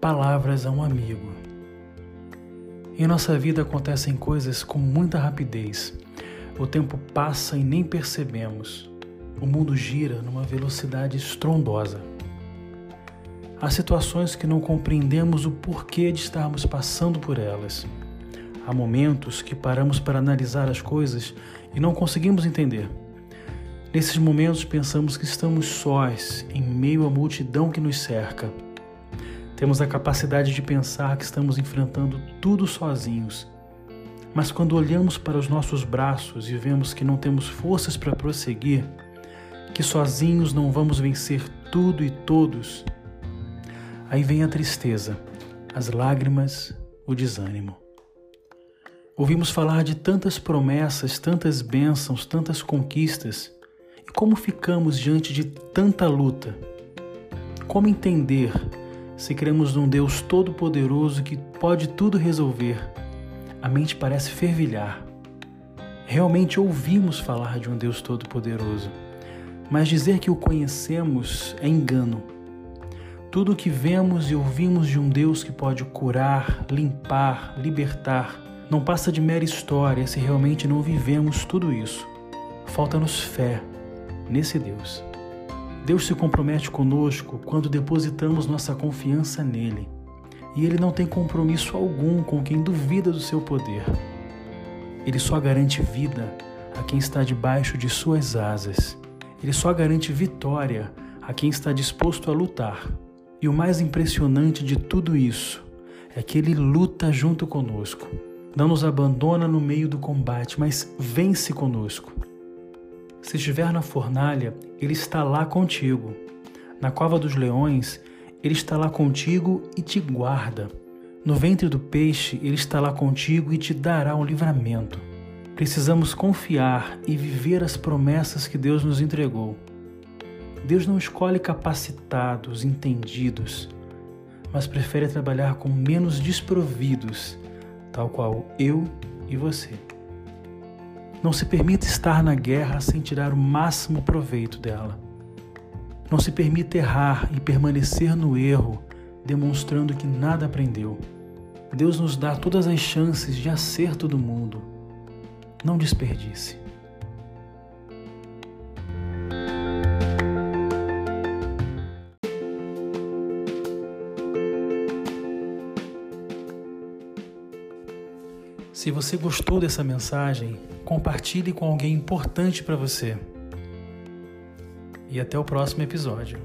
palavras a um amigo. Em nossa vida acontecem coisas com muita rapidez. O tempo passa e nem percebemos. O mundo gira numa velocidade estrondosa. Há situações que não compreendemos o porquê de estarmos passando por elas. Há momentos que paramos para analisar as coisas e não conseguimos entender. Nesses momentos pensamos que estamos sós em meio à multidão que nos cerca. Temos a capacidade de pensar que estamos enfrentando tudo sozinhos. Mas quando olhamos para os nossos braços e vemos que não temos forças para prosseguir, que sozinhos não vamos vencer tudo e todos, aí vem a tristeza, as lágrimas, o desânimo. Ouvimos falar de tantas promessas, tantas bênçãos, tantas conquistas e como ficamos diante de tanta luta? Como entender se cremos num Deus todo-poderoso que pode tudo resolver? A mente parece fervilhar. Realmente ouvimos falar de um Deus todo-poderoso, mas dizer que o conhecemos é engano. Tudo o que vemos e ouvimos de um Deus que pode curar, limpar, libertar, não passa de mera história se realmente não vivemos tudo isso. Falta-nos fé nesse Deus. Deus se compromete conosco quando depositamos nossa confiança nele. E ele não tem compromisso algum com quem duvida do seu poder. Ele só garante vida a quem está debaixo de suas asas. Ele só garante vitória a quem está disposto a lutar. E o mais impressionante de tudo isso é que ele luta junto conosco. Não nos abandona no meio do combate, mas vence conosco. Se estiver na fornalha, ele está lá contigo. Na cova dos leões, ele está lá contigo e te guarda. No ventre do peixe, ele está lá contigo e te dará um livramento. Precisamos confiar e viver as promessas que Deus nos entregou. Deus não escolhe capacitados, entendidos, mas prefere trabalhar com menos desprovidos, tal qual eu e você. Não se permita estar na guerra sem tirar o máximo proveito dela. Não se permita errar e permanecer no erro, demonstrando que nada aprendeu. Deus nos dá todas as chances de acerto do mundo. Não desperdice. Se você gostou dessa mensagem, compartilhe com alguém importante para você. E até o próximo episódio.